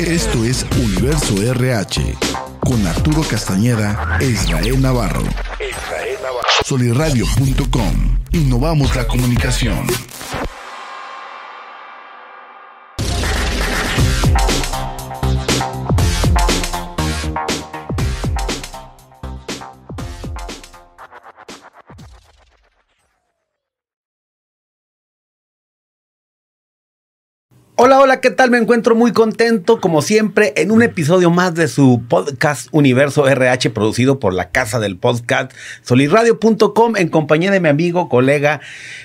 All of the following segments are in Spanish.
Esto es Universo RH con Arturo Castañeda e Israel Navarro. Soliradio.com. Innovamos la comunicación. Hola, hola, ¿qué tal? Me encuentro muy contento, como siempre, en un episodio más de su podcast Universo RH, producido por la Casa del Podcast, solirradio.com, en compañía de mi amigo, colega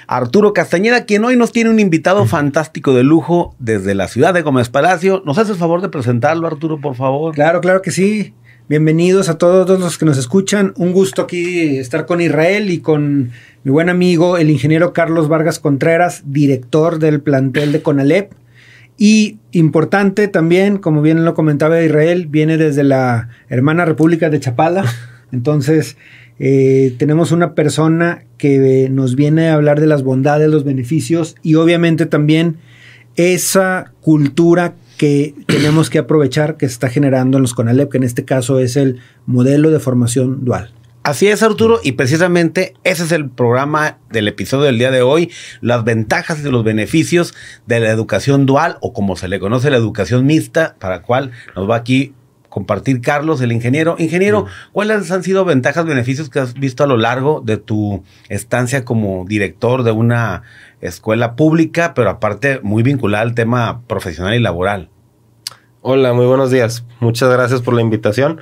Arturo Castañeda, quien hoy nos tiene un invitado fantástico de lujo desde la ciudad de Gómez Palacio. ¿Nos haces el favor de presentarlo, Arturo, por favor? Claro, claro que sí. Bienvenidos a todos los que nos escuchan. Un gusto aquí estar con Israel y con mi buen amigo, el ingeniero Carlos Vargas Contreras, director del plantel de CONALEP. Y importante también, como bien lo comentaba Israel, viene desde la hermana República de Chapala. Entonces, eh, tenemos una persona que nos viene a hablar de las bondades, los beneficios y obviamente también esa cultura que tenemos que aprovechar que se está generando en los CONALEP, que en este caso es el modelo de formación dual. Así es, Arturo, y precisamente ese es el programa del episodio del día de hoy, las ventajas y los beneficios de la educación dual o como se le conoce la educación mixta, para cual nos va aquí compartir Carlos, el ingeniero. Ingeniero, ¿cuáles han sido ventajas, beneficios que has visto a lo largo de tu estancia como director de una escuela pública, pero aparte muy vinculada al tema profesional y laboral? Hola, muy buenos días. Muchas gracias por la invitación.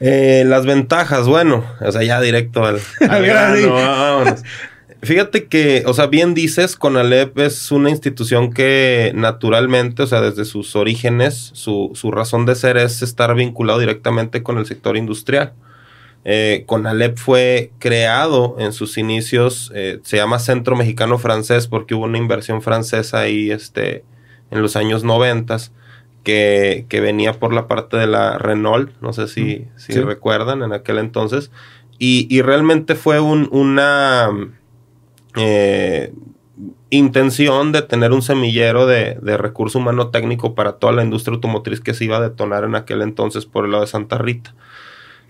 Eh, las ventajas, bueno, o sea, ya directo al, al grano, vámonos. Fíjate que, o sea, bien dices, CONALEP es una institución que naturalmente, o sea, desde sus orígenes, su, su razón de ser es estar vinculado directamente con el sector industrial. Eh, CONALEP fue creado en sus inicios, eh, se llama Centro Mexicano Francés porque hubo una inversión francesa ahí este, en los años noventas que, venía por la parte de la Renault, no sé si, si recuerdan en aquel entonces, y, realmente fue un, una eh, intención de tener un semillero de, recurso humano técnico para toda la industria automotriz que se iba a detonar en aquel entonces por el lado de Santa Rita.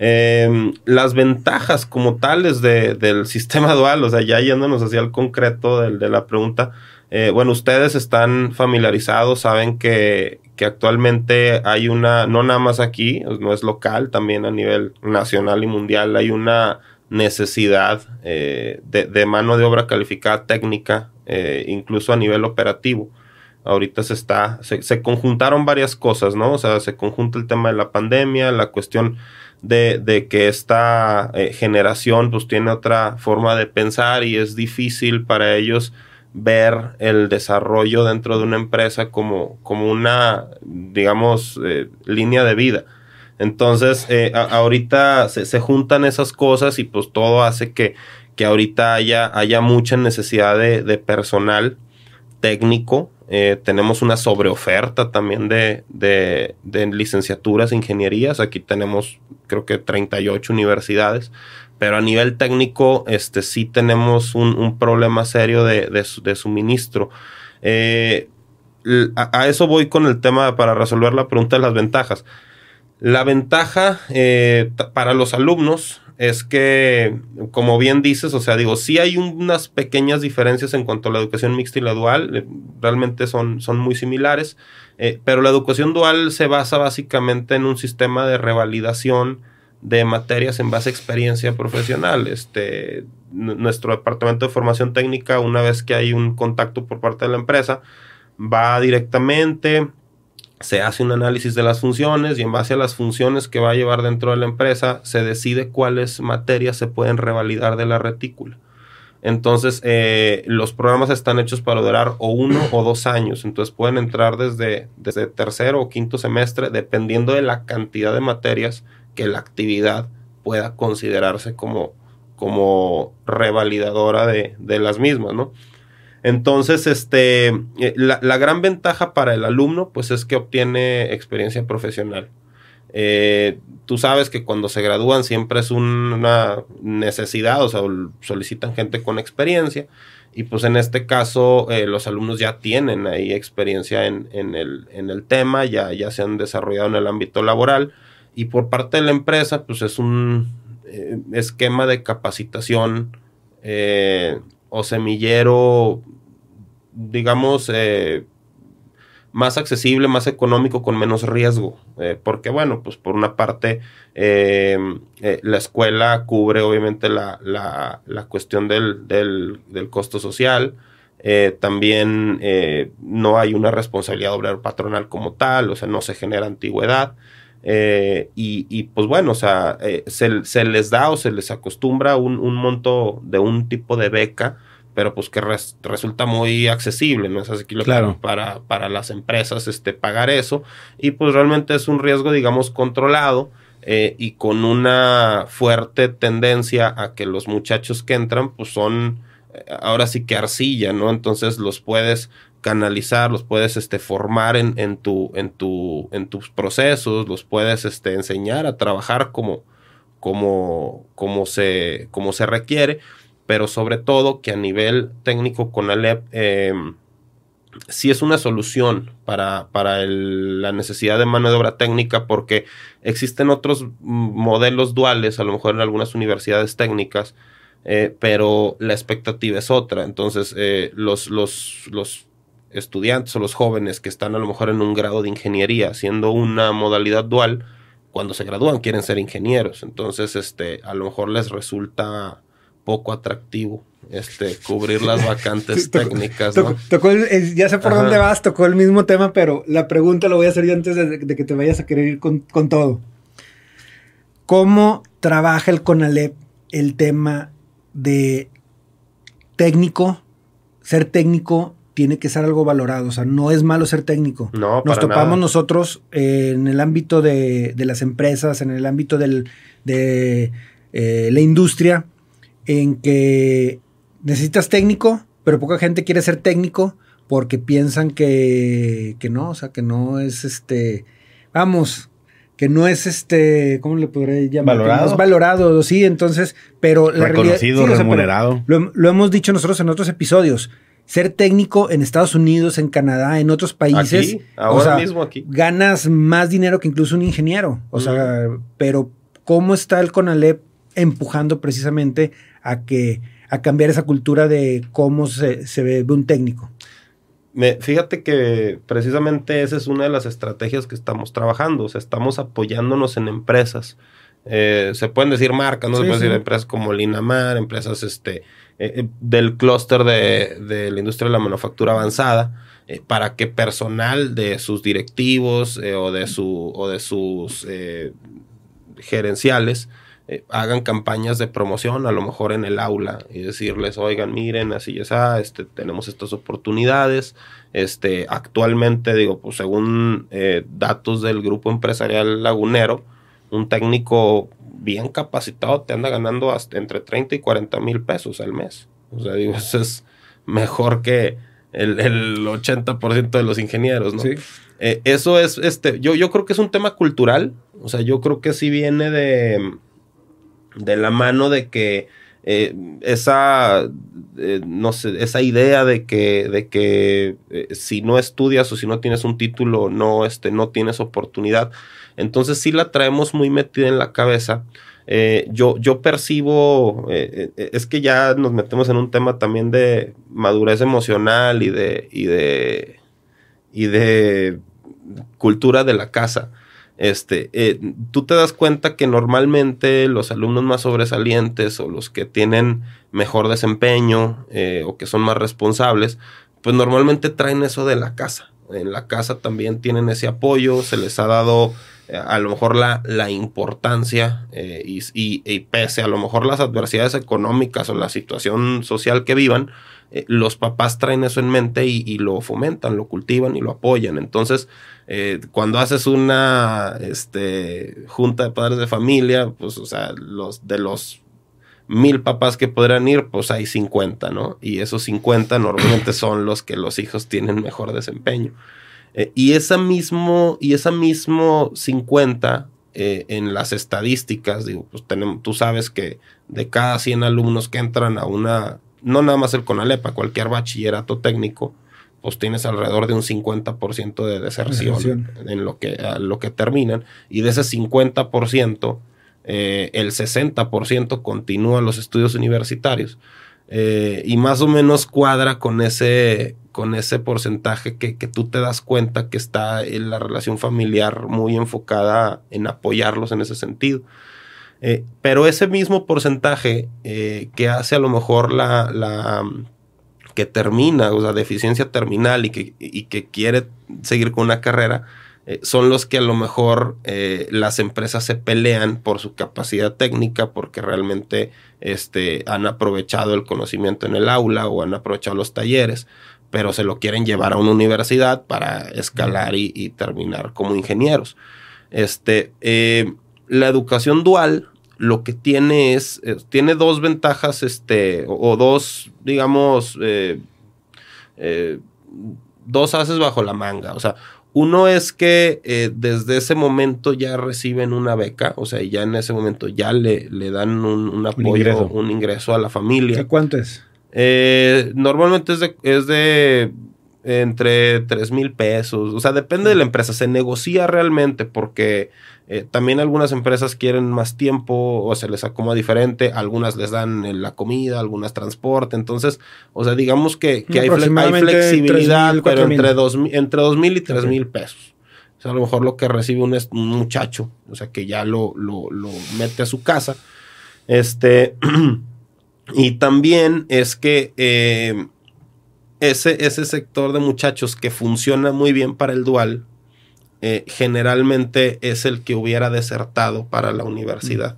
Em, las ventajas como tales del sistema dual, o sea, ya yéndonos hacia el concreto de la pregunta, eh, bueno, ustedes están familiarizados, saben que, que actualmente hay una, no nada más aquí, no es local, también a nivel nacional y mundial, hay una necesidad eh, de, mano de obra calificada técnica, eh, incluso a nivel operativo. Ahorita se está, se, conjuntaron varias cosas, ¿no? O sea, se conjunta el tema de la pandemia, la cuestión de, de que esta generación pues tiene otra forma de pensar y es difícil para ellos ver el desarrollo dentro de una empresa como, como una, digamos, eh, línea de vida. Entonces, eh, ahorita se, juntan esas cosas y pues todo hace que, que ahorita haya, haya mucha necesidad de, personal técnico. Eh, tenemos una sobreoferta también de, de, de licenciaturas, ingenierías. Aquí tenemos creo que 38 universidades pero a nivel técnico, este, sí tenemos un, problema serio de, suministro. Eh, a, eso voy con el tema para resolver la pregunta de las ventajas. La ventaja eh, para los alumnos es que, como bien dices, o sea, digo, sí hay unas pequeñas diferencias en cuanto a la educación mixta y la dual, eh, realmente son, son muy similares, pero la educación dual se basa básicamente en un sistema de revalidación de materias en base a experiencia profesional. Este, nuestro departamento de formación técnica, una vez que hay un contacto por parte de la empresa, va directamente, se hace un análisis de las funciones y en base a las funciones que va a llevar dentro de la empresa, se decide cuáles materias se pueden revalidar de la retícula. Entonces, eh, los programas están hechos para durar o uno o dos años. Entonces, pueden entrar desde, desde tercero o quinto semestre, dependiendo de la cantidad de materias que la actividad pueda considerarse como, como revalidadora de, las mismas, ¿no? Entonces, este, eh, la, gran ventaja para el alumno, pues es que obtiene experiencia profesional. Eh, tú sabes que cuando se gradúan siempre es una necesidad, o sea, solicitan gente con experiencia. Y pues en este caso eh, los alumnos ya tienen ahí experiencia en, el, en el tema, ya, ya se han desarrollado en el ámbito laboral. Y por parte de la empresa, pues es un eh, esquema de capacitación eh, o semillero, digamos, eh, más accesible, más económico, con menos riesgo. porque, bueno, pues por una parte, la escuela cubre obviamente la, la, cuestión del, del, del, costo social. también no hay una responsabilidad obrero patronal como tal, o sea, no se genera antigüedad. Eh, y, pues bueno, o sea, eh, se, les da o se les acostumbra un, monto de un tipo de beca, pero pues que resulta muy accesible, ¿no? Es así claro. para, para las empresas este, pagar eso. Y pues realmente es un riesgo, digamos, controlado. Eh, y con una fuerte tendencia a que los muchachos que entran, pues son ahora sí que arcilla, ¿no? Entonces los puedes canalizar, los puedes este, formar en, en, tu, en, tu, en tus procesos, los puedes este, enseñar a trabajar como, como, como, se, como se requiere, pero sobre todo que a nivel técnico con Alep eh, sí es una solución para, para la necesidad de mano de obra técnica porque existen otros modelos duales, a lo mejor en algunas universidades técnicas, eh, pero la expectativa es otra. Entonces, eh, los, los, los estudiantes o los jóvenes que están a lo mejor en un grado de ingeniería, siendo una modalidad dual, cuando se gradúan quieren ser ingenieros. Entonces, este, a lo mejor les resulta poco atractivo este cubrir las vacantes técnicas. ya sé por dónde vas, tocó el mismo tema, pero la pregunta lo voy a hacer yo antes de, que te vayas a querer ir con, con, todo. ¿Cómo trabaja el CONALEP el tema de técnico, ser técnico tiene que ser algo valorado. O sea, no es malo ser técnico. No, Nos topamos nosotros eh, en el ámbito de, las empresas, en el ámbito del, de eh, la industria, en que necesitas técnico, pero poca gente quiere ser técnico porque piensan que, que no, o sea, que no es este. Vamos, que no es este, ¿cómo le podré llamar? Valorado. No es valorado, sí, entonces, pero la Reconocido, remunerado. lo, hemos dicho nosotros en otros episodios ser técnico en Estados Unidos, en Canadá, en otros países. ahora mismo aquí. Ganas más dinero que incluso un ingeniero. O sea, pero ¿cómo está el CONALEP empujando precisamente a que a cambiar esa cultura de cómo se, ve un técnico? Me, fíjate que precisamente esa es una de las estrategias que estamos trabajando. O sea, estamos apoyándonos en empresas. Eh, se pueden decir marcas, no se pueden decir empresas como Linamar, empresas este, eh, eh, del clúster de, la industria de la manufactura avanzada eh, para que personal de sus directivos o, de su, o de sus gerenciales hagan campañas de promoción, a lo mejor en el aula, y decirles, oigan, miren, así ya está, este, tenemos estas oportunidades. Este, actualmente, digo, pues según datos del grupo empresarial lagunero, un técnico bien capacitado te anda ganando hasta entre 30 y 40 mil pesos al mes. O sea, digo, eso es mejor que el, el 80% de los ingenieros, ¿no? Sí. Eh, eso es, este, yo, yo creo que es un tema cultural. O sea, yo creo que sí viene de, de la mano de que eh, esa, eh, no sé, esa idea de que, de que si no estudias o si no tienes un título, no, este, no tienes oportunidad. Entonces sí la traemos muy metida en la cabeza. Eh, yo, yo percibo, eh, eh, es que ya nos metemos en un tema también de madurez emocional y de, y de, y de cultura de la casa. Este, tú te das cuenta que normalmente los alumnos más sobresalientes o los que tienen mejor desempeño o que son más responsables, pues normalmente traen eso de la casa. En la casa también tienen ese apoyo, se les ha dado a lo mejor la, la importancia eh, y, y, pese a lo mejor las adversidades económicas o la situación social que vivan, eh, los papás traen eso en mente y, lo fomentan, lo cultivan y lo apoyan. Entonces, eh, cuando haces una este, junta de padres de familia, pues, o sea, los de los mil papás que podrán ir, pues hay 50, ¿no? Y esos 50 normalmente son los que los hijos tienen mejor desempeño. Eh, y esa mismo, y esa mismo 50 eh, en las estadísticas, digo, pues tenemos, tú sabes que de cada 100 alumnos que entran a una no nada más el CONALEPA, cualquier bachillerato técnico, pues tienes alrededor de un 50% de deserción, Deserción. en lo que, a lo que terminan. Y de ese 50%, eh, el 60% continúa los estudios universitarios. Eh, y más o menos cuadra con ese, con ese porcentaje que, tú te das cuenta que está en la relación familiar muy enfocada en apoyarlos en ese sentido. Eh, pero ese mismo porcentaje eh, que hace a lo mejor la, um, que termina, o sea, deficiencia terminal y que, quiere seguir con una carrera, eh, son los que a lo mejor las empresas se pelean por su capacidad técnica, porque realmente este, han aprovechado el conocimiento en el aula o han aprovechado los talleres, pero se lo quieren llevar a una universidad para escalar y, y terminar como ingenieros. Este, eh, la educación dual lo que tiene es, eh, tiene dos ventajas, este, o, o dos, digamos, eh, eh, dos haces bajo la manga. O sea, uno es que eh, desde ese momento ya reciben una beca, o sea, ya en ese momento ya le, le dan un, un apoyo, un ingreso. ingreso. a la familia. ¿De cuánto es? Eh, normalmente es de, es de entre 3 mil pesos. O sea, depende de la empresa. Se negocia realmente porque eh, también algunas empresas quieren más tiempo o se les acomoda diferente. Algunas les dan eh, la comida, algunas transporte. Entonces, o sea, digamos que, que hay, fle- hay Aproximadamente flexibilidad, 3,000, pero 4,000. entre dos, mi- entre dos mil y tres Ok. mil pesos. O sea, a lo mejor lo que recibe un, un muchacho, o sea, que ya lo, lo, lo mete a su casa. Este. y también es que eh, ese, ese sector de muchachos que funciona muy bien para el dual, eh, generalmente es el que hubiera desertado para la universidad.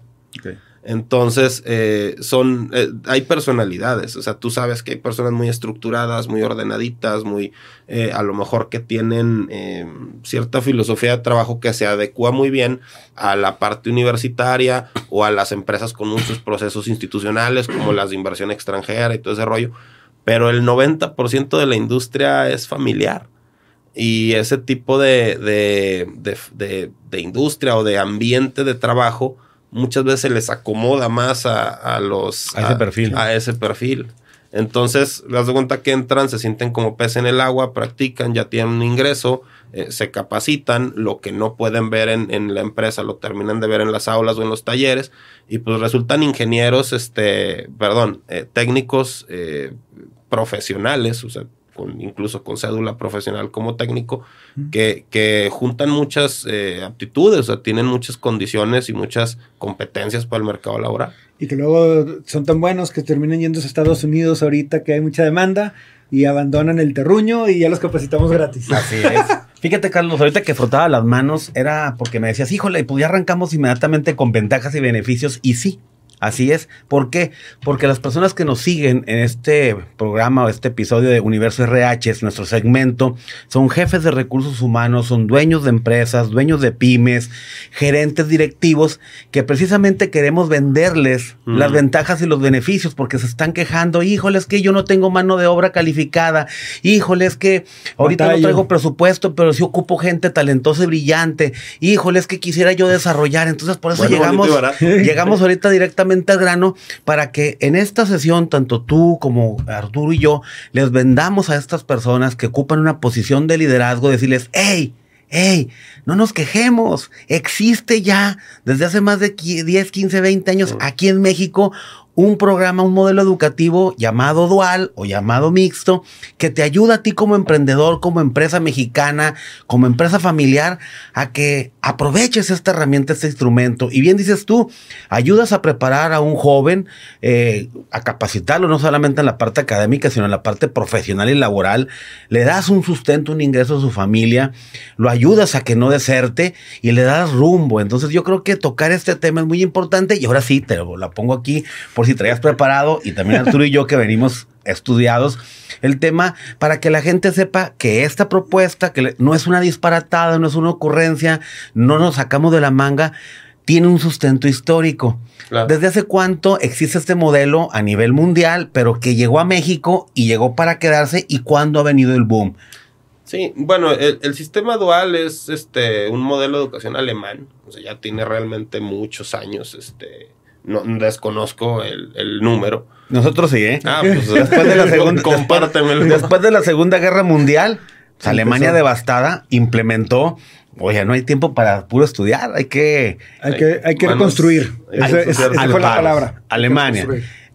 Entonces, eh, son, eh, hay personalidades, o sea, tú sabes que hay personas muy estructuradas, muy ordenaditas, muy, eh, a lo mejor que tienen cierta filosofía de trabajo que se adecua muy bien a la parte universitaria o a las empresas con muchos procesos institucionales como las de inversión extranjera y todo ese rollo, pero el 90% de la industria es familiar. Y ese tipo de, de, de industria o de ambiente de trabajo muchas veces se les acomoda más a, a los... A ese perfil. A ese perfil. Entonces, las de cuenta que entran, se sienten como pez en el agua, practican, ya tienen un ingreso, eh, se capacitan, lo que no pueden ver en, en, la empresa lo terminan de ver en las aulas o en los talleres, y pues resultan ingenieros, este, perdón, eh, técnicos eh, profesionales, o sea, con, incluso con cédula profesional como técnico, que, que juntan muchas eh, aptitudes, o sea, tienen muchas condiciones y muchas competencias para el mercado laboral. Y que luego son tan buenos que terminan yendo a Estados Unidos ahorita que hay mucha demanda y abandonan el terruño y ya los capacitamos gratis. Así es. Fíjate, Carlos, ahorita que frotaba las manos era porque me decías, híjole, pues ya arrancamos inmediatamente con ventajas y beneficios. Y sí, Así es. ¿Por qué? Porque las personas que nos siguen en este programa o este episodio de Universo RH, es nuestro segmento, son jefes de recursos humanos, son dueños de empresas, dueños de pymes, gerentes directivos, que precisamente queremos venderles las ventajas y los beneficios porque se están quejando, híjole, es que yo no tengo mano de obra calificada, híjole, es que ahorita Batallo. no traigo presupuesto, pero sí ocupo gente talentosa y brillante, híjole, es que quisiera yo desarrollar. Entonces, por eso bueno, llegamos, llegamos ahorita directamente al grano para que en esta sesión, tanto tú como Arturo y yo, les vendamos a estas personas que ocupan una posición de liderazgo, decirles, hey, hey, no nos quejemos, existe ya desde hace más de 10, 15, 20 años aquí en México un programa, un modelo educativo llamado dual o llamado mixto, que te ayuda a ti como emprendedor, como empresa mexicana, como empresa familiar, a que aproveches esta herramienta, este instrumento. Y bien dices tú, ayudas a preparar a un joven, eh, a capacitarlo no solamente en la parte académica, sino en la parte profesional y laboral. Le das un sustento, un ingreso a su familia, lo ayudas a que no deserte y le das rumbo. Entonces yo creo que tocar este tema es muy importante y ahora sí, te lo, la pongo aquí traías preparado y también Arturo y yo que venimos estudiados el tema para que la gente sepa que esta propuesta, que no es una disparatada, no es una ocurrencia, no nos sacamos de la manga, tiene un sustento histórico. Claro. ¿Desde hace cuánto existe este modelo a nivel mundial, pero que llegó a México y llegó para quedarse y cuándo ha venido el boom? Sí, bueno, el, el, sistema dual es este un modelo de educación alemán, o sea, ya tiene realmente muchos años, este, No, desconozco el, el número. Nosotros sí, ¿eh? Ah, pues después de la segunda, compártemelo. Después de la Segunda Guerra Mundial, pues, Alemania devastada implementó Oye, no hay tiempo para puro estudiar, hay que... Hay que, hay que reconstruir. Esa, esa fue la palabra. Alemania.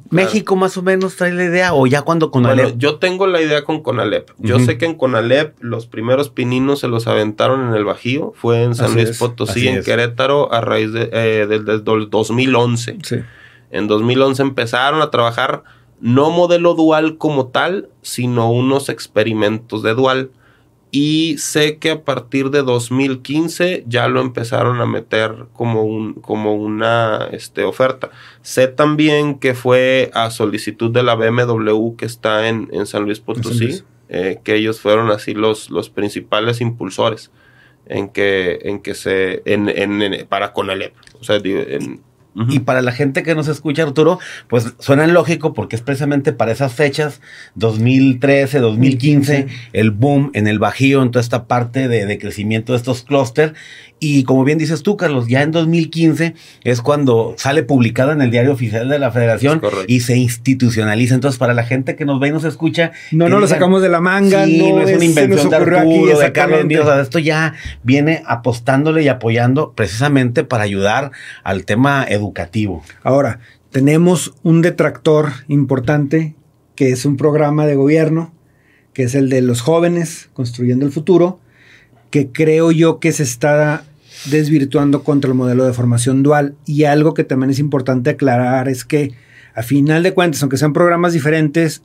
México más o menos trae la idea o ya cuando Conalep. Bueno, yo tengo la idea con Conalep. Yo sé que en Conalep los primeros pininos se los aventaron en el Bajío. Fue en San Luis Potosí, en Querétaro, a raíz de, eh, del, 2011. Sí. En 2011 empezaron a trabajar no modelo dual como tal, sino unos experimentos de dual. Y sé que a partir de 2015 ya lo empezaron a meter como, un, como una este, oferta. Sé también que fue a solicitud de la BMW que está en, San Luis Potosí, eh, que ellos fueron así los, los principales impulsores en que, en que se, en, en, para Conalep. O sea, en, y para la gente que nos escucha, Arturo, pues suena lógico porque es precisamente para esas fechas, 2013, 2015, el boom en el Bajío, en toda esta parte de, de crecimiento de estos clústeres. Y como bien dices tú, Carlos, ya en 2015 es cuando sale publicada en el diario oficial de la Federación y se institucionaliza. Entonces, para la gente que nos ve y nos escucha. No, no lo sacamos de la manga, no, es, una invención de Arturo, de Carlos Mío. esto ya viene apostándole y apoyando precisamente para ayudar al tema educativo. Ahora, tenemos un detractor importante que es un programa de gobierno, que es el de los jóvenes construyendo el futuro que creo yo que se está desvirtuando contra el modelo de formación dual. Y algo que también es importante aclarar es que a final de cuentas, aunque sean programas diferentes,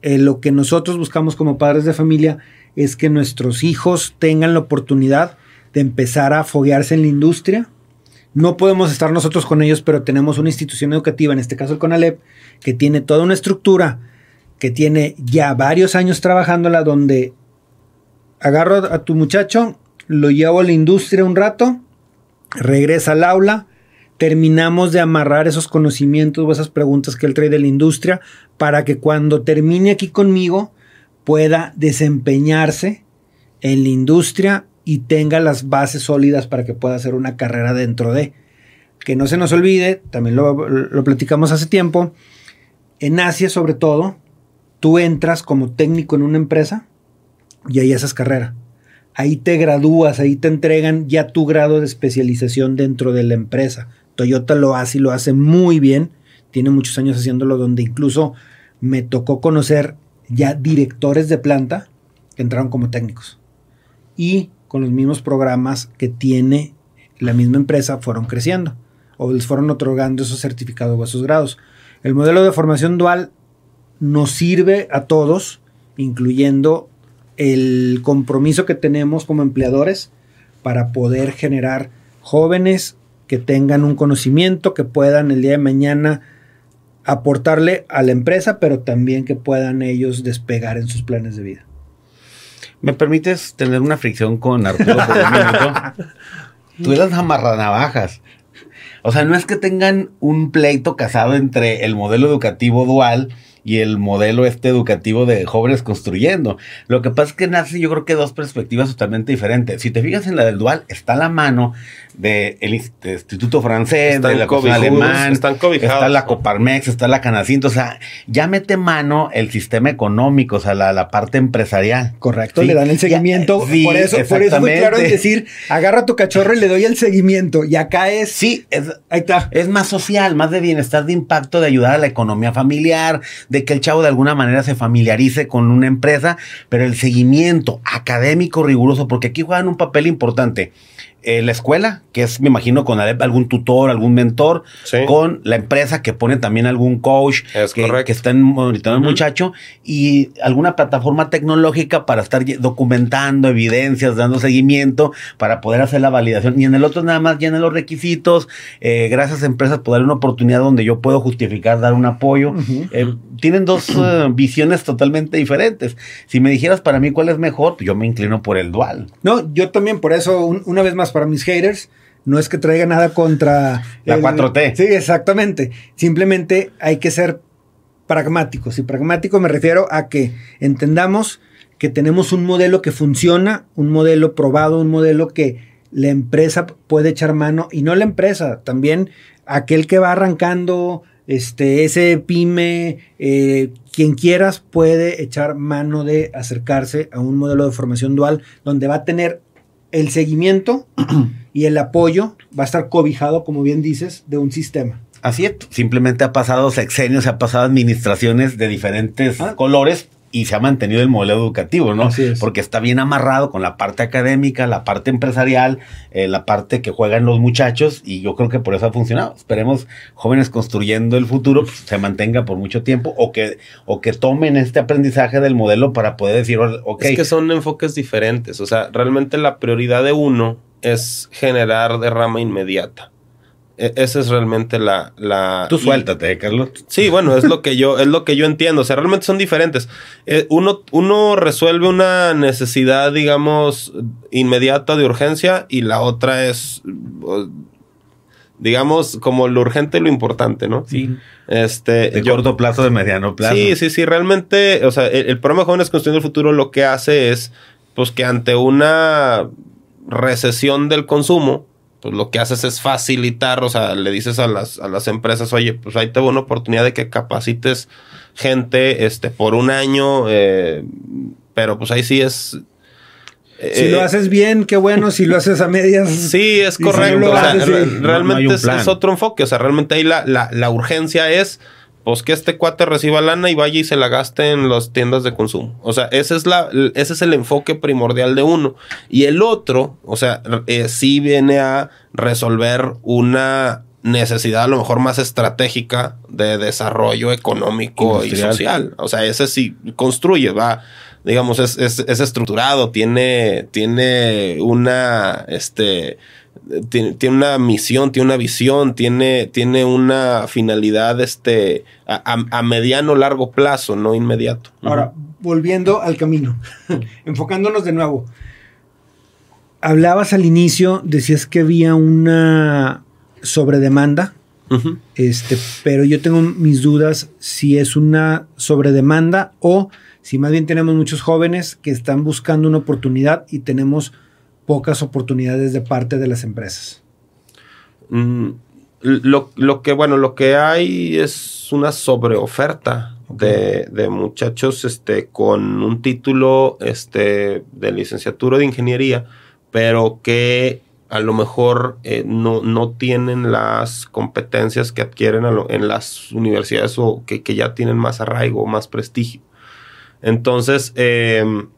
eh, lo que nosotros buscamos como padres de familia es que nuestros hijos tengan la oportunidad de empezar a foguearse en la industria. No podemos estar nosotros con ellos, pero tenemos una institución educativa, en este caso el CONALEP, que tiene toda una estructura, que tiene ya varios años trabajándola, donde agarro a tu muchacho, lo llevo a la industria un rato, regresa al aula, terminamos de amarrar esos conocimientos o esas preguntas que él trae de la industria para que cuando termine aquí conmigo pueda desempeñarse en la industria y tenga las bases sólidas para que pueda hacer una carrera dentro de. Que no se nos olvide, también lo, lo platicamos hace tiempo, en Asia sobre todo, tú entras como técnico en una empresa y ahí haces carrera. Ahí te gradúas, ahí te entregan ya tu grado de especialización dentro de la empresa. Toyota lo hace y lo hace muy bien. Tiene muchos años haciéndolo donde incluso me tocó conocer ya directores de planta que entraron como técnicos. Y con los mismos programas que tiene la misma empresa fueron creciendo o les fueron otorgando esos certificados o esos grados. El modelo de formación dual nos sirve a todos, incluyendo el compromiso que tenemos como empleadores para poder generar jóvenes que tengan un conocimiento, que puedan el día de mañana aportarle a la empresa, pero también que puedan ellos despegar en sus planes de vida. ¿Me permites tener una fricción con Arturo por un minuto? Tú eras amarranavajas. O sea, no es que tengan un pleito casado entre el modelo educativo dual y el modelo este educativo de jóvenes construyendo. Lo que pasa es que nace yo creo que dos perspectivas totalmente diferentes. Si te fijas en la del dual, está a la mano del Instituto Francés, de la Alemán, están está la Coparmex, está la Canacinto, o sea, ya mete mano el sistema económico, o sea, la, parte empresarial. Correcto, le dan el seguimiento. por eso, por eso muy claro es decir, agarra tu cachorro y le doy el seguimiento. Y acá es. Sí, ahí está. Es más social, más de bienestar, de impacto, de ayudar a la economía familiar, de que el chavo de alguna manera se familiarice con una empresa, pero el seguimiento académico riguroso, porque aquí juegan un papel importante. Eh, la escuela, que es, me imagino, con algún tutor, algún mentor, con la empresa que pone también algún coach que, que, está monitoreando al muchacho y alguna plataforma tecnológica para estar documentando evidencias, dando seguimiento, para poder hacer la validación. Y en el otro nada más llena los requisitos, eh, gracias a empresas, poder una oportunidad donde yo puedo justificar, dar un apoyo. Eh, tienen dos visiones totalmente diferentes. Si me dijeras para mí cuál es mejor, pues yo me inclino por el dual. No, yo también, por eso, una vez más, para mis haters, no es que traiga nada contra... La 4T. Sí, exactamente. Simplemente hay que ser pragmáticos. Y pragmático me refiero a que entendamos que tenemos un modelo que funciona, un modelo probado, un modelo que la empresa puede echar mano, y no la empresa, también aquel que va arrancando, este, ese pyme, eh, quien quieras puede echar mano de acercarse a un modelo de formación dual donde va a tener el seguimiento y el apoyo, va a estar cobijado, como bien dices, de un sistema. Así es, simplemente ha pasado sexenios, ha pasado administraciones de diferentes Ah. colores y se ha mantenido el modelo educativo, ¿no? Así es. Porque está bien amarrado con la parte académica, la parte empresarial, eh, la parte que juegan los muchachos y yo creo que por eso ha funcionado. Esperemos jóvenes construyendo el futuro pues, se mantenga por mucho tiempo o que, o que tomen este aprendizaje del modelo para poder decir, ok, Es que son enfoques diferentes. O sea, realmente la prioridad de uno es generar derrama inmediata. E- esa es realmente la... la tú suéltate, ¿eh, Carlos. Sí, bueno, es lo que yo, es lo que yo entiendo. O sea, realmente son diferentes. Eh, uno, uno resuelve una necesidad, digamos, inmediata de urgencia, y la otra es, digamos, como lo urgente y lo importante, ¿no? Sí. Este, De yo- corto plazo, de mediano plazo. Sí, sí, sí. Realmente, o sea, el, el programa Jóvenes Construyendo el Futuro lo que hace es, pues, que ante una recesión del consumo, pues lo que haces es facilitar, o sea, le dices a las, a las empresas, oye, pues ahí te va una oportunidad de que capacites gente, este, por un año, eh, pero pues ahí sí es... Si eh, lo haces bien, qué bueno. Si lo haces a medias. Sí, es si correcto. no lo o sea, haces, sí. re- No- no realmente es, es otro enfoque. O sea, realmente ahí la, la, la urgencia es pues que este cuate reciba lana y vaya y se la gaste en las tiendas de consumo. O sea, ese es, la, ese es el enfoque primordial de uno. Y el otro, o sea, eh, sí viene a resolver una necesidad a lo mejor más estratégica de desarrollo económico y social. O sea, ese sí construye, va, digamos, es, es, es estructurado, tiene, tiene una, este, tiene, tiene una misión, tiene una visión, tiene, tiene una finalidad, este, a, a- a mediano largo plazo, no inmediato. Ahora, volviendo al camino, enfocándonos de nuevo. Hablabas al inicio, decías que había una sobredemanda, Ujú. este, pero yo tengo mis dudas si es una sobredemanda o si más bien tenemos muchos jóvenes que están buscando una oportunidad y tenemos pocas oportunidades de parte de las empresas. Mm, lo, lo que, bueno, lo que hay es una sobreoferta de, de muchachos este, con un título este, de licenciatura de ingeniería, pero que a lo mejor eh, no, no tienen las competencias que adquieren lo- en las universidades o que, que ya tienen más arraigo, más prestigio. Entonces, em,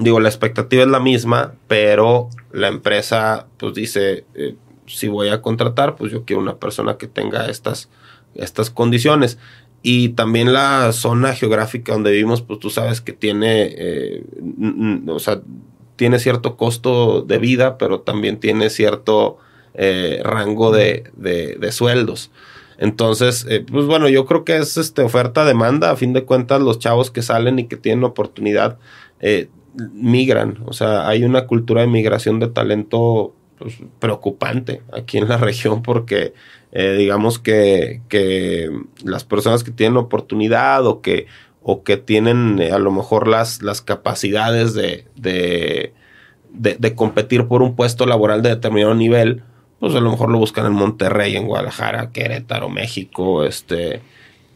digo, la expectativa es la misma, pero la empresa pues dice, eh, si voy a contratar, pues yo quiero una persona que tenga estas, estas condiciones. Y también la zona geográfica donde vivimos, pues tú sabes que tiene, eh, o sea, tiene cierto costo de vida, pero también tiene cierto eh, rango de, de- sueldos. Entonces, pues bueno, yo creo que es este, oferta-demanda. A fin de cuentas, los chavos que salen y que tienen oportunidad eh, migran. O sea, hay una cultura de migración de talento pues, preocupante aquí en la región porque eh, digamos que, que las personas que tienen oportunidad o que, o que tienen eh, a lo mejor las, las capacidades de, de, de- de competir por un puesto laboral de determinado nivel, pues a lo mejor lo buscan en Monterrey, en Guadalajara, Querétaro, México, este,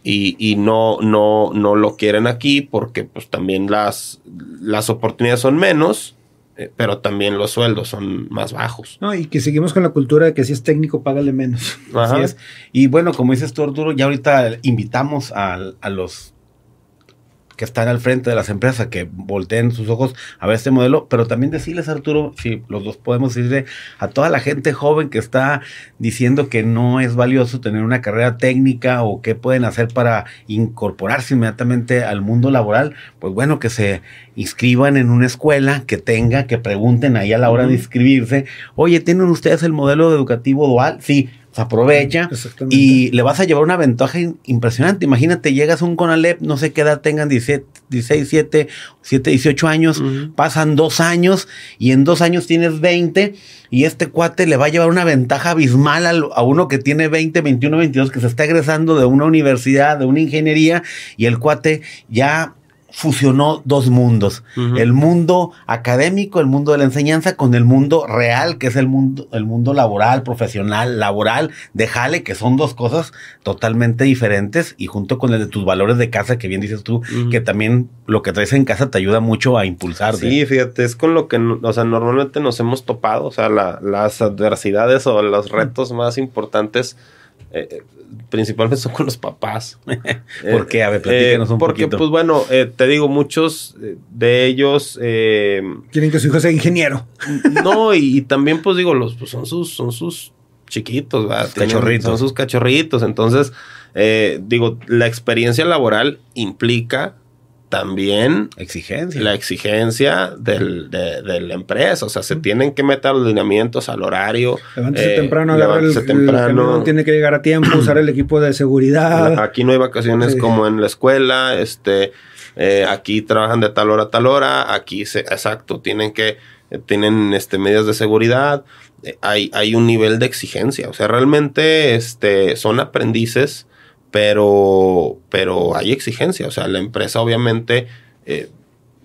y, y no, no, no lo quieren aquí porque pues también las, las oportunidades son menos, eh, pero también los sueldos son más bajos. ¿no? Y que seguimos con la cultura de que si es técnico, págale menos. Ajá. Así es. Y bueno, como dices tú, Arturo, ya ahorita invitamos a, a los que están al frente de las empresas que volteen sus ojos a ver este modelo, pero también decirles, Arturo, si los dos podemos decirle a toda la gente joven que está diciendo que no es valioso tener una carrera técnica o qué pueden hacer para incorporarse inmediatamente al mundo laboral, pues bueno, que se inscriban en una escuela que tenga, que pregunten ahí a la hora de inscribirse, oye, ¿tienen ustedes el modelo educativo dual? Sí, pues aprovecha y le vas a llevar una ventaja impresionante. Imagínate, llegas a un CONALEP, no sé qué edad tengan, 17, 16, 7, 7, 18 años, pasan dos años y en dos años tienes 20 y este cuate le va a llevar una ventaja abismal al- a, uno que tiene 20, 21, 22, que se está egresando de una universidad, de una ingeniería y el cuate ya fusionó dos mundos, el mundo académico, el mundo de la enseñanza con el mundo real, que es el mundo el mundo laboral, profesional, laboral, de jale, que son dos cosas totalmente diferentes y junto con el de tus valores de casa que bien dices tú, que también lo que traes en casa te ayuda mucho a impulsar. Sí, fíjate, es con lo que, o sea, normalmente nos hemos topado, o sea, las adversidades o los retos más importantes eh, principalmente son con los papás. ¿Por qué? A ver, platícanos un eh, Porque, pues bueno, eh, te digo, muchos de ellos... Quieren que su hijo sea ingeniero. No, y, también, pues digo, los, pues, son sus, son sus chiquitos, ¿verdad? Cachorritos. Son sus cachorritos. Entonces, digo, la experiencia laboral implica también exigencia. la exigencia del, de, la empresa. O sea, se tienen que meter los lineamientos al horario. Levántese eh, temprano, agarra el, temprano. tiene que llegar a tiempo, usar el equipo de seguridad. Aquí no hay vacaciones como en la escuela. Este, eh, aquí trabajan de tal hora a tal hora. Aquí, se, exacto, tienen que, tienen este, medidas de seguridad. Eh, hay, hay un nivel de exigencia. O sea, realmente este, son aprendices pero, pero hay exigencia. O sea, la empresa obviamente eh,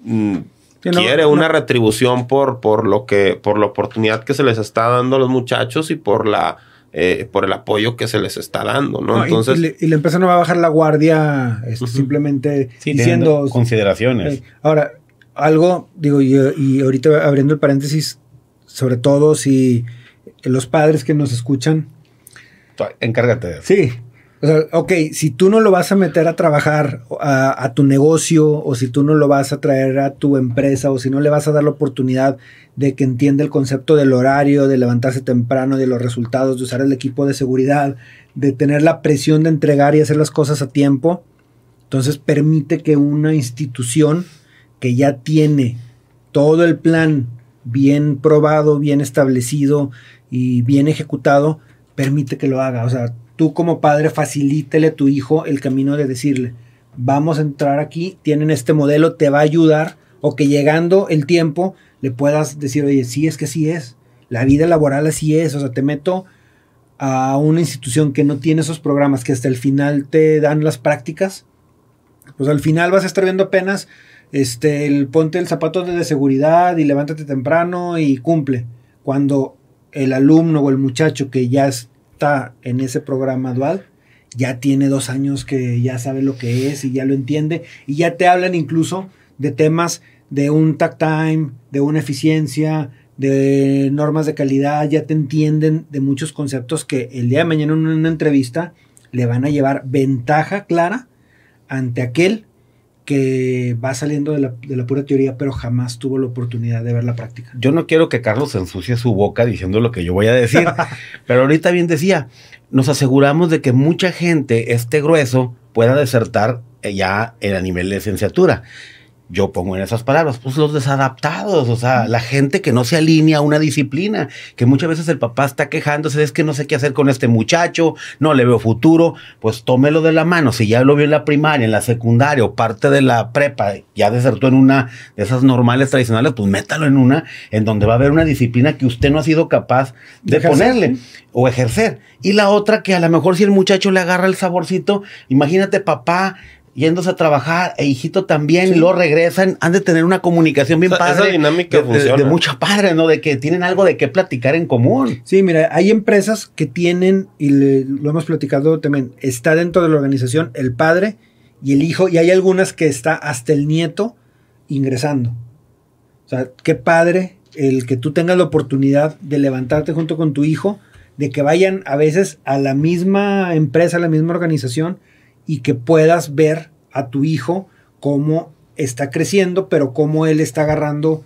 mm, quiere una retribución por, por lo que, por la oportunidad que se les está dando a los muchachos y por la eh, por el apoyo que se les está dando, ¿no? Entonces. Y, la empresa no va a bajar la guardia este, simplemente diciendo. Consideraciones. Eh, ahora, algo, digo, y, y, ahorita abriendo el paréntesis, sobre todo si los padres que nos escuchan. Encárgate de eso. Sí. O sea, ok, si tú no lo vas a meter a trabajar a, tu negocio o si tú no lo vas a traer a tu empresa o si no le vas a dar la oportunidad de que entienda el concepto del horario, de levantarse temprano, de los resultados, de usar el equipo de seguridad, de tener la presión de entregar y hacer las cosas a tiempo, entonces permite que una institución que ya tiene todo el plan bien probado, bien establecido y bien ejecutado, permite que lo haga. O sea, tú como padre facilítele a tu hijo el camino de decirle, vamos a entrar aquí, tienen este modelo, te va a ayudar, o que llegando el tiempo le puedas decir, oye, sí es que sí es, la vida laboral así es, o sea, te meto a una institución que no tiene esos programas, que hasta el final te dan las prácticas, pues al final vas a estar viendo apenas, este, el ponte el zapato de seguridad y levántate temprano y cumple, cuando el alumno o el muchacho que ya es en ese programa dual, ya tiene dos años que ya sabe lo que es y ya lo entiende y ya te hablan incluso de temas de un tag time, de una eficiencia, de normas de calidad, ya te entienden de muchos conceptos que el día de mañana en una entrevista le van a llevar ventaja clara ante aquel que va saliendo de la, pura teoría, pero jamás tuvo la oportunidad de ver la práctica. Yo no quiero que Carlos ensucie su boca diciendo lo que yo voy a decir, pero ahorita bien decía, nos aseguramos de que mucha gente, este grueso, pueda desertar ya en a nivel de licenciatura yo pongo en esas palabras, pues los desadaptados, o sea, la gente que no se alinea a una disciplina, que muchas veces el papá está quejándose, es que no sé qué hacer con este muchacho, no le veo futuro, pues tómelo de la mano, si ya lo vio en la primaria, en la secundaria o parte de la prepa, ya desertó en una de esas normales tradicionales, pues métalo en una en donde va a haber una disciplina que usted no ha sido capaz de, ponerle o ejercer. Y la otra que a lo mejor si el muchacho le agarra el saborcito, imagínate papá yéndose a trabajar, e hijito también, y luego regresan, han de tener una comunicación bien padre. Esa dinámica de, funciona. De, mucha padre, ¿no? De que tienen algo de qué platicar en común. Sí, mira, hay empresas que tienen, y lo hemos platicado también, está dentro de la organización el padre y el hijo, y hay algunas que está hasta el nieto ingresando. O sea, qué padre el que tú tengas la oportunidad de levantarte junto con tu hijo, de que vayan a veces a la misma empresa, a la misma organización, y que puedas ver a tu hijo cómo está creciendo, pero cómo él está agarrando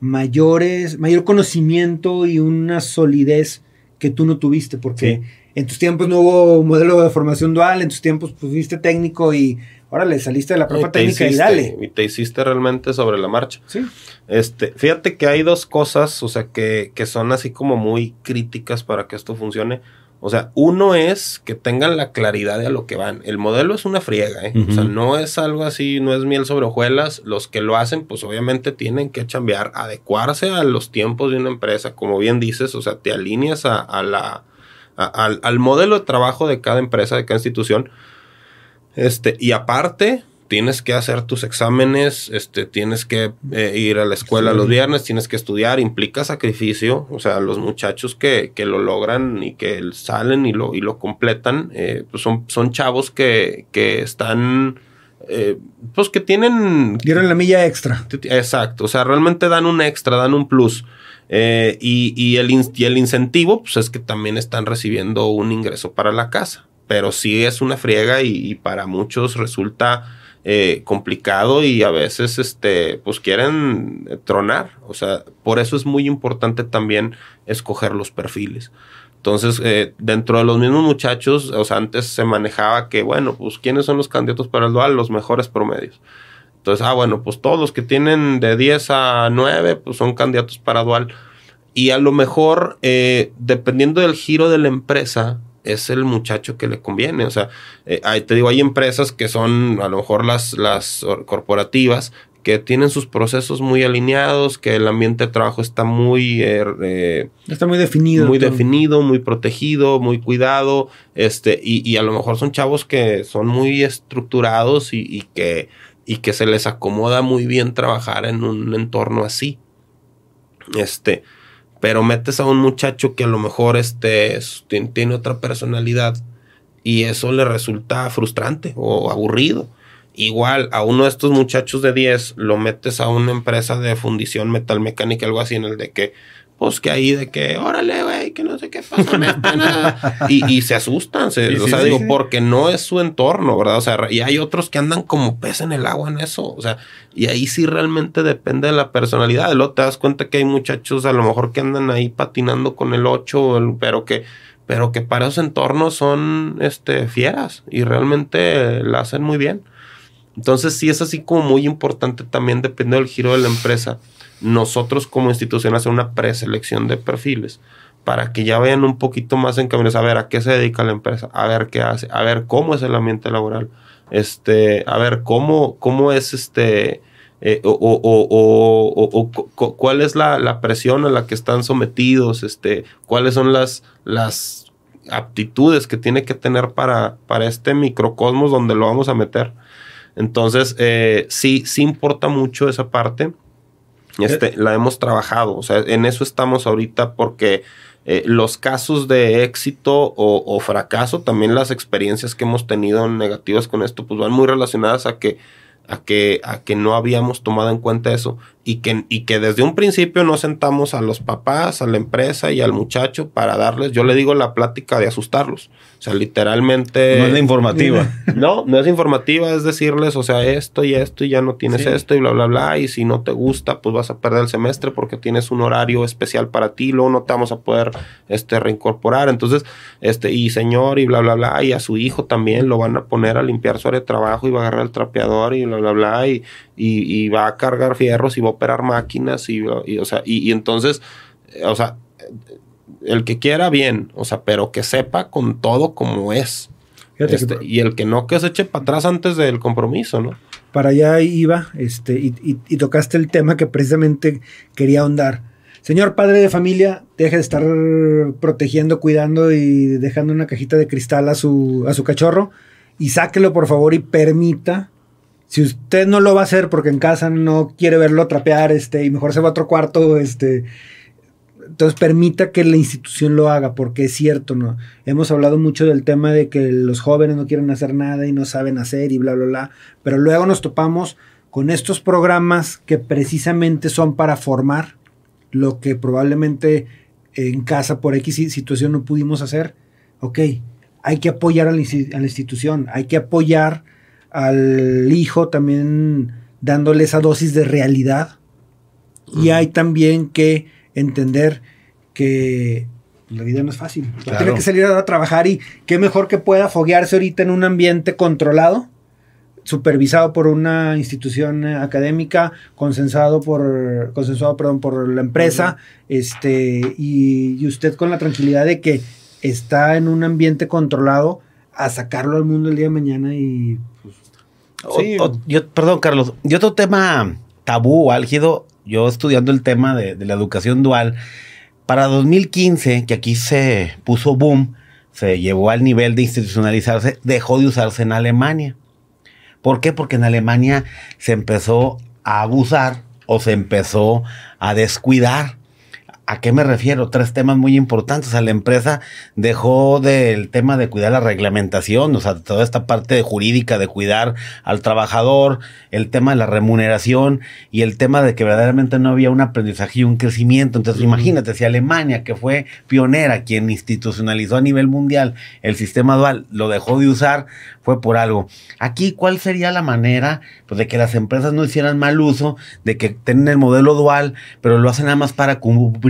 mayores, mayor conocimiento y una solidez que tú no tuviste, porque en tus tiempos no hubo modelo de formación dual, en tus tiempos pues, fuiste técnico y órale, saliste de la propia técnica y dale. Y te hiciste realmente sobre la marcha. Sí. Este, fíjate que hay dos cosas, o sea, que, que son así como muy críticas para que esto funcione. O sea, uno es que tengan la claridad de a lo que van. El modelo es una friega, ¿eh? O sea, no es algo así, no es miel sobre hojuelas. Los que lo hacen, pues obviamente tienen que chambear, adecuarse a los tiempos de una empresa, como bien dices, o sea, te alineas a, la, al, modelo de trabajo de cada empresa, de cada institución. Este, y aparte, tienes que hacer tus exámenes, este, tienes que eh, ir a la escuela los viernes, tienes que estudiar, implica sacrificio. O sea, los muchachos que, que lo logran y que salen y lo, y lo completan, eh, pues son, son chavos que, que están... Eh, pues que tienen... Dieron la milla extra. Exacto, o sea, realmente dan un extra, dan un plus. y, y, el, y el incentivo, pues es que también están recibiendo un ingreso para la casa pero sí es una friega y, para muchos resulta eh, complicado y a veces este pues quieren tronar. O sea por eso es muy importante también escoger los perfiles. Entonces eh, dentro de los mismos muchachos o sea antes se manejaba que bueno pues quiénes son los candidatos para el dual los mejores promedios. Entonces ah bueno pues todos los que tienen de 10 a 9 pues son candidatos para dual. Y a lo mejor eh, dependiendo del giro de la empresa es el muchacho que le conviene. O sea, eh, te digo, hay empresas que son a lo mejor las, las corporativas que tienen sus procesos muy alineados, que el ambiente de trabajo está muy... Er, eh, está muy definido. Muy definido, muy protegido, muy cuidado, este, y, y, a lo mejor son chavos que son muy estructurados y, y, que, y que se les acomoda muy bien trabajar en un entorno así. Este, pero metes a un muchacho que a lo mejor este, tiene otra personalidad y eso le resulta frustrante o aburrido. Igual a uno de estos muchachos de 10 lo metes a una empresa de fundición metalmecánica, algo así, en el de que pues que ahí de que, órale, güey, que no sé qué pasa. y, y se asustan, se, o sea, digo, porque no es su entorno, ¿verdad? O sea, y hay otros que andan como pez en el agua en eso, o sea, y ahí sí realmente depende de la personalidad. Luego te das cuenta que hay muchachos a lo mejor que andan ahí patinando con el 8, pero que, pero que para esos entornos son, este, fieras y realmente la hacen muy bien. Entonces sí es así como muy importante también, depende del giro de la empresa nosotros como institución hacer una preselección de perfiles para que ya vean un poquito más en camino, a ver a qué se dedica la empresa, a ver qué hace, a ver cómo es el ambiente laboral, este, a ver cómo, cómo es este, eh, o, o, o, cuál es la, la, presión a la que están sometidos, este, cuáles son las, las aptitudes que tiene que tener para, para este microcosmos donde lo vamos a meter. Entonces, eh, sí, sí importa mucho esa parte. Este, la hemos trabajado, o sea, en eso estamos ahorita porque eh, los casos de éxito o, fracaso, también las experiencias que hemos tenido negativas con esto, pues van muy relacionadas a que, a que, a que no habíamos tomado en cuenta eso y que, y que desde un principio no sentamos a los papás, a la empresa y al muchacho para darles, yo le digo la plática de asustarlos. O sea, literalmente. No es informativa. No, no es informativa, es decirles, o sea, esto y esto y ya no tienes esto y bla, bla, bla. Y si no te gusta, pues vas a perder el semestre porque tienes un horario especial para ti, luego no te vamos a poder este, reincorporar. Entonces, este, y señor, y bla, bla, bla. Y a su hijo también lo van a poner a limpiar su área de trabajo y va a agarrar el trapeador y bla, bla, bla. Y, y, va a cargar fierros y va a operar máquinas y, y o sea, y, y entonces, o sea el que quiera bien, o sea, pero que sepa con todo como es. Este, y el que no, que se eche para atrás antes del compromiso, ¿no? Para allá iba, este, y, tocaste el tema que precisamente quería ahondar. Señor padre de familia, deje de estar protegiendo, cuidando y dejando una cajita de cristal a su, a su cachorro y sáquelo por favor y permita. Si usted no lo va a hacer porque en casa no quiere verlo trapear, este, y mejor se va a otro cuarto, este, entonces permita que la institución lo haga, porque es cierto, ¿no? Hemos hablado mucho del tema de que los jóvenes no quieren hacer nada y no saben hacer y bla, bla, bla, pero luego nos topamos con estos programas que precisamente son para formar lo que probablemente en casa por X situación no pudimos hacer. Ok, hay que apoyar a la, institución, hay que apoyar al hijo también dándole esa dosis de realidad. Y hay también que entender que la vida no es fácil. Tiene que salir a trabajar y qué mejor que pueda foguearse ahorita en un ambiente controlado, supervisado por una institución eh, académica, consensuado por, consensuado, perdón, por la empresa, este, y, usted con la tranquilidad de que está en un ambiente controlado a sacarlo al mundo el día de mañana y pues, sí. yo, perdón, Carlos, y otro tema tabú o álgido yo estudiando el tema de, la educación dual, para 2015, que aquí se puso boom, se llevó al nivel de institucionalizarse, dejó de usarse en Alemania. ¿Por qué? Porque en Alemania se empezó a abusar o se empezó a descuidar ¿A qué me refiero? Tres temas muy importantes. O sea, la empresa dejó del tema de cuidar la reglamentación, o sea, toda esta parte jurídica de cuidar al trabajador, el tema de la remuneración y el tema de que verdaderamente no había un aprendizaje y un crecimiento. Entonces, imagínate, si Alemania, que fue pionera, quien institucionalizó a nivel mundial el sistema dual, lo dejó de usar, fue por algo. Aquí, ¿cuál sería la manera pues, de que las empresas no hicieran mal uso, de que tengan el modelo dual, pero lo hacen nada más para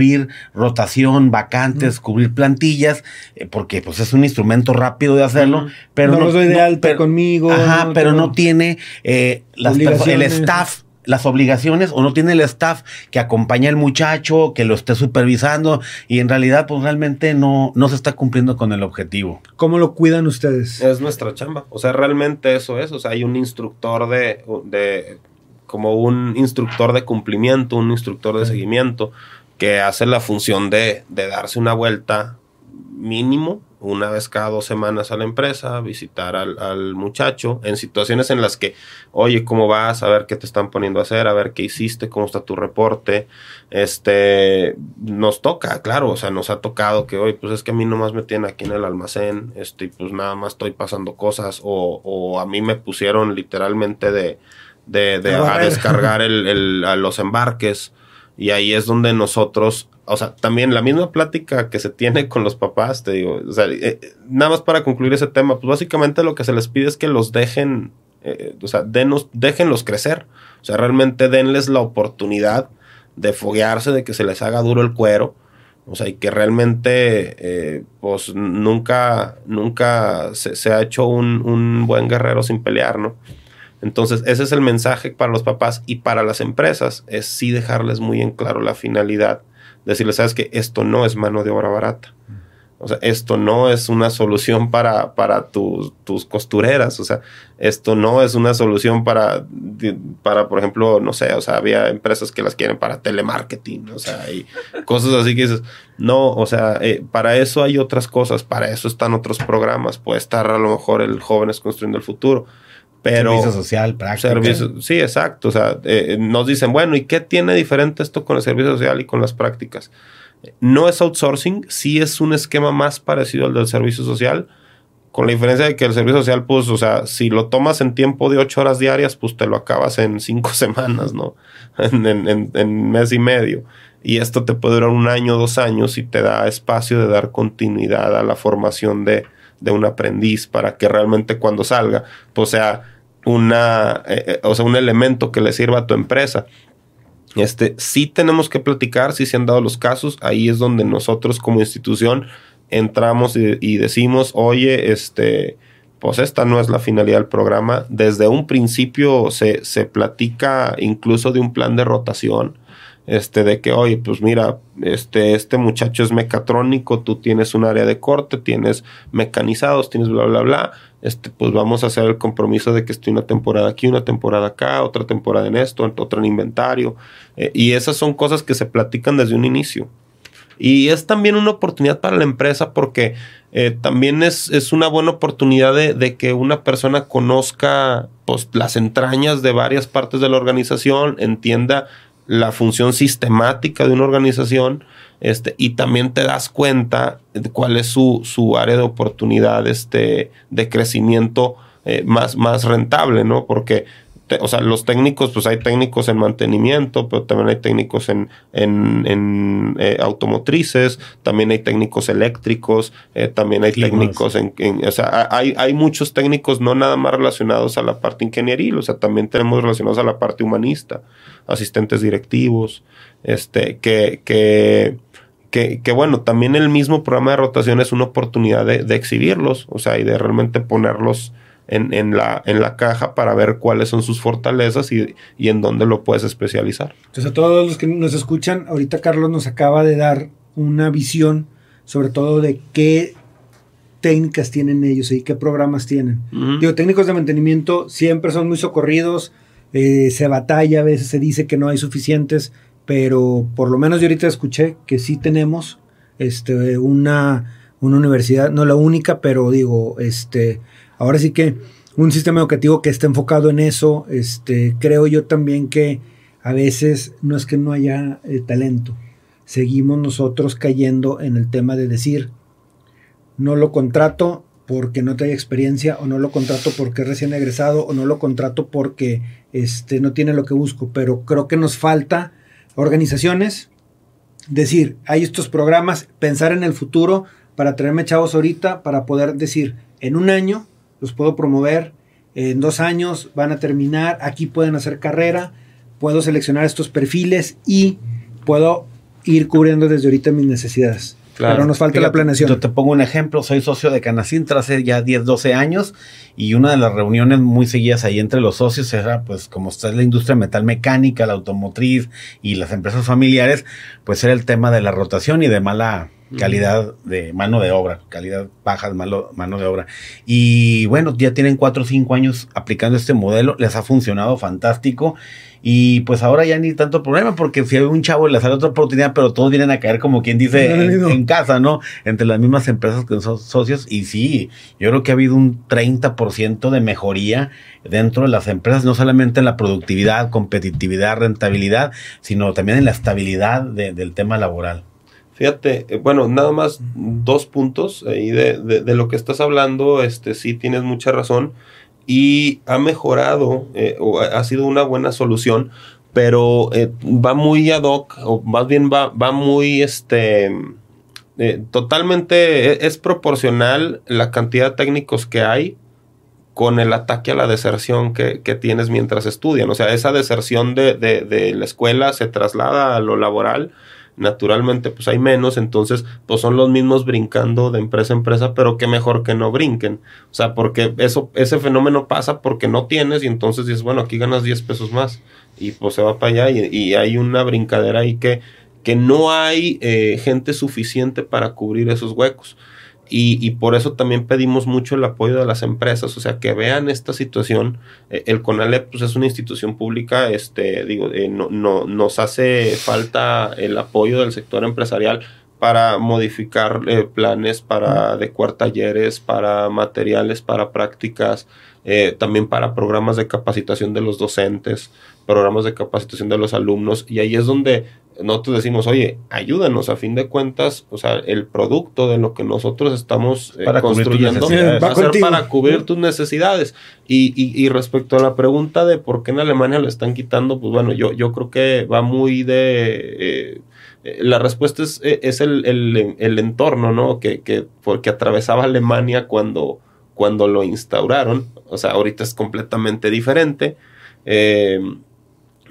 cubrir rotación, vacantes, cubrir plantillas, eh, porque pues es un instrumento rápido de hacerlo, pero no, no de alta conmigo. Ajá, pero no tiene eh, las el staff las obligaciones o no tiene el staff que acompaña al muchacho, que lo esté supervisando y en realidad pues realmente no, no se está cumpliendo con el objetivo. ¿Cómo lo cuidan ustedes? Es nuestra chamba. O sea, realmente eso es. O sea, hay un instructor de, de como un instructor de cumplimiento, un instructor de seguimiento que hace la función de, de darse una vuelta mínimo una vez cada dos semanas a la empresa, visitar al, muchacho en situaciones en las que, oye, ¿cómo vas? A ver qué te están poniendo a hacer, a ver qué hiciste, cómo está tu reporte. Este, nos toca, claro, o sea, nos ha tocado que, oye, pues es que a mí nomás me tienen aquí en el almacén, este, pues nada más estoy pasando cosas, o, o a mí me pusieron literalmente de, de, de a descargar el, el, a los embarques. Y ahí es donde nosotros o sea, también la misma plática que se tiene con los papás, te digo, o sea, eh, nada más para concluir ese tema, pues básicamente lo que se les pide es que los dejen, eh, o sea, denos, déjenlos crecer, o sea, realmente denles la oportunidad de foguearse, de que se les haga duro el cuero, o sea, y que realmente, eh, pues nunca, nunca se, ha hecho un, buen guerrero sin pelear, ¿no? Entonces, ese es el mensaje para los papás y para las empresas, es sí dejarles muy en claro la finalidad decirles, sabes que esto no es mano de obra barata. O sea, esto no es una solución para, para tus, tus costureras. O sea, esto no es una solución para, para, por ejemplo, no sé, o sea, había empresas que las quieren para telemarketing, o sea, y cosas así que dices, no, o sea, eh, para eso hay otras cosas, para eso están otros programas. Puede estar a lo mejor el Jóvenes Construyendo el Futuro. Pero, servicio social, práctico. sí, exacto. O sea, eh, nos dicen, bueno, ¿y qué tiene diferente esto con el servicio social y con las prácticas? No es outsourcing, sí es un esquema más parecido al del servicio social, con la diferencia de que el servicio social, pues, o sea, si lo tomas en tiempo de ocho horas diarias, pues te lo acabas en cinco semanas, ¿no? en, en, en mes y medio. Y esto te puede durar un año, dos años y te da espacio de dar continuidad a la formación de, de un aprendiz para que realmente cuando salga, pues sea una, eh, eh, o sea, un elemento que le sirva a tu empresa. Este, sí tenemos que platicar, si se han dado los casos, ahí es donde nosotros como institución entramos y, decimos, oye, este, pues esta no es la finalidad del programa. Desde un principio se, se platica incluso de un plan de rotación este, de que, oye, pues mira, este, este muchacho es mecatrónico, tú tienes un área de corte, tienes mecanizados, tienes bla, bla, bla, este, pues vamos a hacer el compromiso de que estoy una temporada aquí, una temporada acá, otra temporada en esto, otra en inventario, eh, y esas son cosas que se platican desde un inicio. Y es también una oportunidad para la empresa porque eh, también es, es, una buena oportunidad de, de, que una persona conozca pues, las entrañas de varias partes de la organización, entienda la función sistemática de una organización este, y también te das cuenta de cuál es su, su área de oportunidad este, de crecimiento eh, más, más rentable, ¿no? Porque o sea, los técnicos, pues hay técnicos en mantenimiento, pero también hay técnicos en, en, eh, automotrices, también hay técnicos eléctricos, eh, también hay técnicos en, o sea, hay, hay muchos técnicos no nada más relacionados a la parte ingenieril, o sea, también tenemos relacionados a la parte humanista, asistentes directivos, este, que, que, que, que, bueno, también el mismo programa de rotación es una oportunidad de, de exhibirlos, o sea, y de realmente ponerlos en, en, la, en la caja para ver cuáles son sus fortalezas y, y, en dónde lo puedes especializar. Entonces a todos los que nos escuchan, ahorita Carlos nos acaba de dar una visión sobre todo de qué técnicas tienen ellos y qué programas tienen. Digo, técnicos de mantenimiento siempre son muy socorridos, eh, se batalla, a veces se dice que no hay suficientes, pero por lo menos yo ahorita escuché que sí tenemos este, una, una universidad, no la única, pero digo, este, Ahora sí que un sistema educativo que esté enfocado en eso. Este, creo yo también que a veces no es que no haya eh, talento, seguimos nosotros cayendo en el tema de decir, no lo contrato porque no trae experiencia o no lo contrato porque es recién egresado o no lo contrato porque este, no tiene lo que busco, pero creo que nos falta organizaciones, decir, hay estos programas, pensar en el futuro para traerme chavos ahorita, para poder decir, en un año los puedo promover, en dos años van a terminar, aquí pueden hacer carrera, puedo seleccionar estos perfiles y puedo ir cubriendo desde ahorita mis necesidades. Claro. Pero nos falta la planeación. Yo te pongo un ejemplo, soy socio de Canacintra hace ya 10, 12 años y una de las reuniones muy seguidas ahí entre los socios era pues como está la industria metal mecánica, la automotriz y las empresas familiares, pues era el tema de la rotación y de mala calidad de mano de obra, calidad baja de mano de obra. Y bueno, ya tienen 4 o 5 años aplicando este modelo, les ha funcionado fantástico y pues ahora ya ni tanto problema, porque si hay un chavo le sale otra oportunidad, pero todos vienen a caer como quien dice en, casa, ¿no? Entre las mismas empresas que son socios. Y sí, yo creo que ha habido un 30% de mejoría dentro de las empresas, no solamente en la productividad, competitividad, rentabilidad, sino también en la estabilidad del tema laboral. Fíjate, eh, bueno, nada más dos puntos ahí de, de, de, lo que estás hablando, este sí tienes mucha razón y ha mejorado, eh, o ha sido una buena solución, pero eh, va muy ad hoc, o más bien va, va muy, este, eh, totalmente, e, es, proporcional la cantidad de técnicos que hay con el ataque a la deserción que, que tienes mientras estudian. O sea, esa deserción de, de, de la escuela se traslada a lo laboral naturalmente pues hay menos, entonces pues son los mismos brincando de empresa a empresa, pero qué mejor que no brinquen. O sea, porque eso, ese fenómeno pasa porque no tienes y entonces dices, bueno, aquí ganas 10 pesos más y pues se va para allá y, hay una brincadera ahí que, que no hay eh, gente suficiente para cubrir esos huecos. Y, por eso también pedimos mucho el apoyo de las empresas, o sea, que vean esta situación. Eh, el CONALEP pues, es una institución pública, este, digo, eh, no, no, nos hace falta el apoyo del sector empresarial para modificar eh, planes, para adecuar talleres, para materiales, para prácticas, también para programas de capacitación de los docentes, programas de capacitación de los alumnos, y ahí es donde nosotros decimos, oye, ayúdanos a fin de cuentas, o sea, el producto de lo que nosotros estamos eh, construyendo va a ser para cubrir tus necesidades. Y, y, respecto a la pregunta de por qué en Alemania lo están quitando, pues bueno, yo, yo creo que va muy de... Eh, eh, la respuesta es, es el, el, el, entorno, ¿no? Que, que, porque atravesaba Alemania cuando, cuando lo instauraron. O sea, ahorita es completamente diferente. Eh,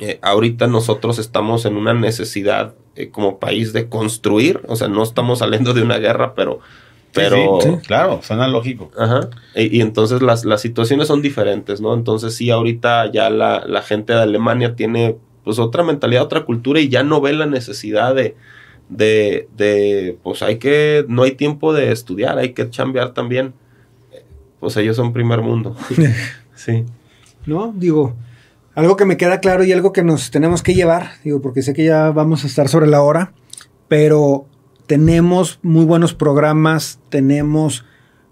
eh, ahorita nosotros estamos en una necesidad eh, como país de construir, o sea, no estamos saliendo de una guerra, pero... Pero, sí, claro, suena lógico. Ajá. Y, entonces las, las, situaciones son diferentes, ¿no? Entonces sí, ahorita ya la, la, gente de Alemania tiene pues otra mentalidad, otra cultura y ya no ve la necesidad de, de, de pues hay que, no hay tiempo de estudiar, hay que chambear también. Pues ellos son primer mundo. sí. No, digo, algo que me queda claro y algo que nos tenemos que llevar, digo, porque sé que ya vamos a estar sobre la hora, pero tenemos muy buenos programas, tenemos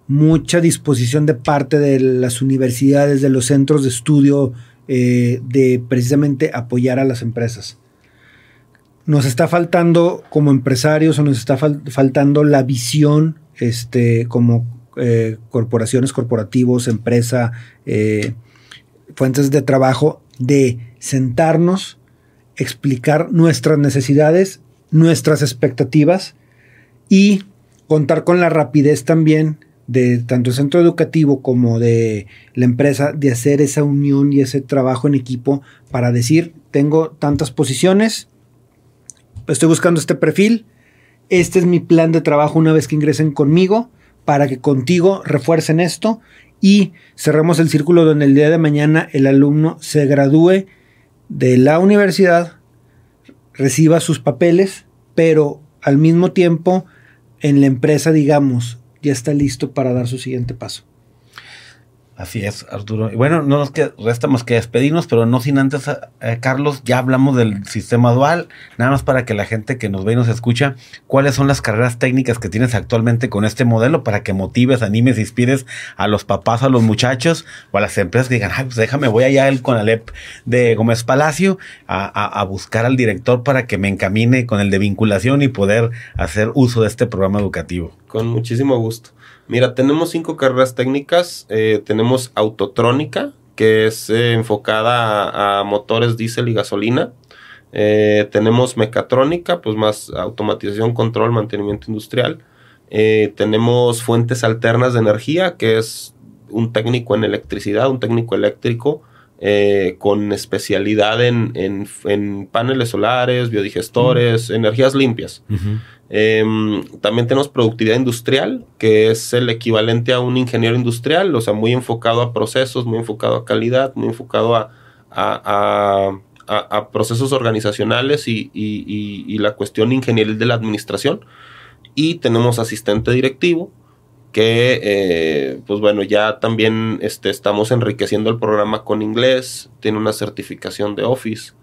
mucha disposición de parte de las universidades, de los centros de estudio, eh, de precisamente apoyar a las empresas. Nos está faltando como empresarios o nos está faltando la visión este, como eh, corporaciones, corporativos, empresa, eh, fuentes de trabajo de sentarnos, explicar nuestras necesidades, nuestras expectativas y contar con la rapidez también de tanto el centro educativo como de la empresa de hacer esa unión y ese trabajo en equipo para decir, tengo tantas posiciones, estoy buscando este perfil, este es mi plan de trabajo una vez que ingresen conmigo, para que contigo refuercen esto y cerremos el círculo donde el día de mañana el alumno se gradúe de la universidad, reciba sus papeles, pero al mismo tiempo en la empresa, digamos, ya está listo para dar su siguiente paso. Así es, Arturo. Y bueno, no nos que, resta más que despedirnos, pero no sin antes, eh, Carlos, ya hablamos del sistema dual, nada más para que la gente que nos ve y nos escucha, cuáles son las carreras técnicas que tienes actualmente con este modelo para que motives, animes, inspires a los papás, a los muchachos o a las empresas que digan, ay, pues déjame, voy allá el Conalep de Gómez Palacio a buscar al director para que me encamine con el de vinculación y poder hacer uso de este programa educativo. Con muchísimo gusto. Mira, tenemos cinco carreras técnicas. Eh, tenemos autotrónica, que es eh, enfocada a, motores diésel y gasolina. Eh, tenemos mecatrónica, pues más automatización, control, mantenimiento industrial. tenemos fuentes alternas de energía, que es un técnico en electricidad, un técnico eléctrico con especialidad en, paneles solares, biodigestores, energías limpias. Em, también tenemos productividad industrial, que es el equivalente a un ingeniero industrial, o sea, muy enfocado a procesos, muy enfocado a calidad, muy enfocado a, a, procesos organizacionales y, la cuestión ingenieril de la administración. Y tenemos asistente directivo, que eh, pues bueno, ya también este, estamos enriqueciendo el programa con inglés, tiene una certificación de Office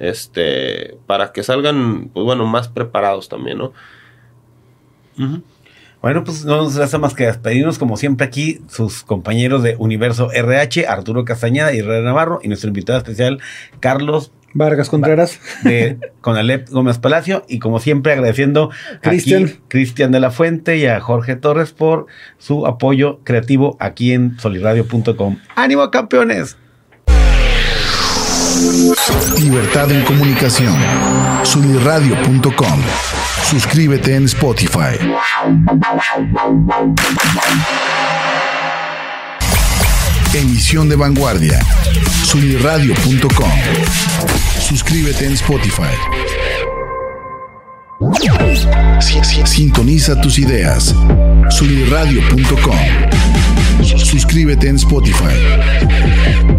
este, para que salgan, pues bueno, más preparados también, ¿no? Bueno, pues no nos resta más que despedirnos, como siempre aquí, sus compañeros de Universo RH, Arturo Castañeda y René Navarro, y nuestro invitado especial, Carlos Vargas Contreras. De Conalep Gómez Palacio. Y como siempre, agradeciendo a Cristian de la Fuente y a Jorge Torres por su apoyo creativo aquí en soliradio.com. ¡Ánimo, campeones! Libertad en comunicación. Sunirradio.com. Suscríbete en Spotify. Emisión de vanguardia. Sunirradio.com. Suscríbete en Spotify. Sintoniza tus ideas. Sunirradio.com. Suscríbete en Spotify.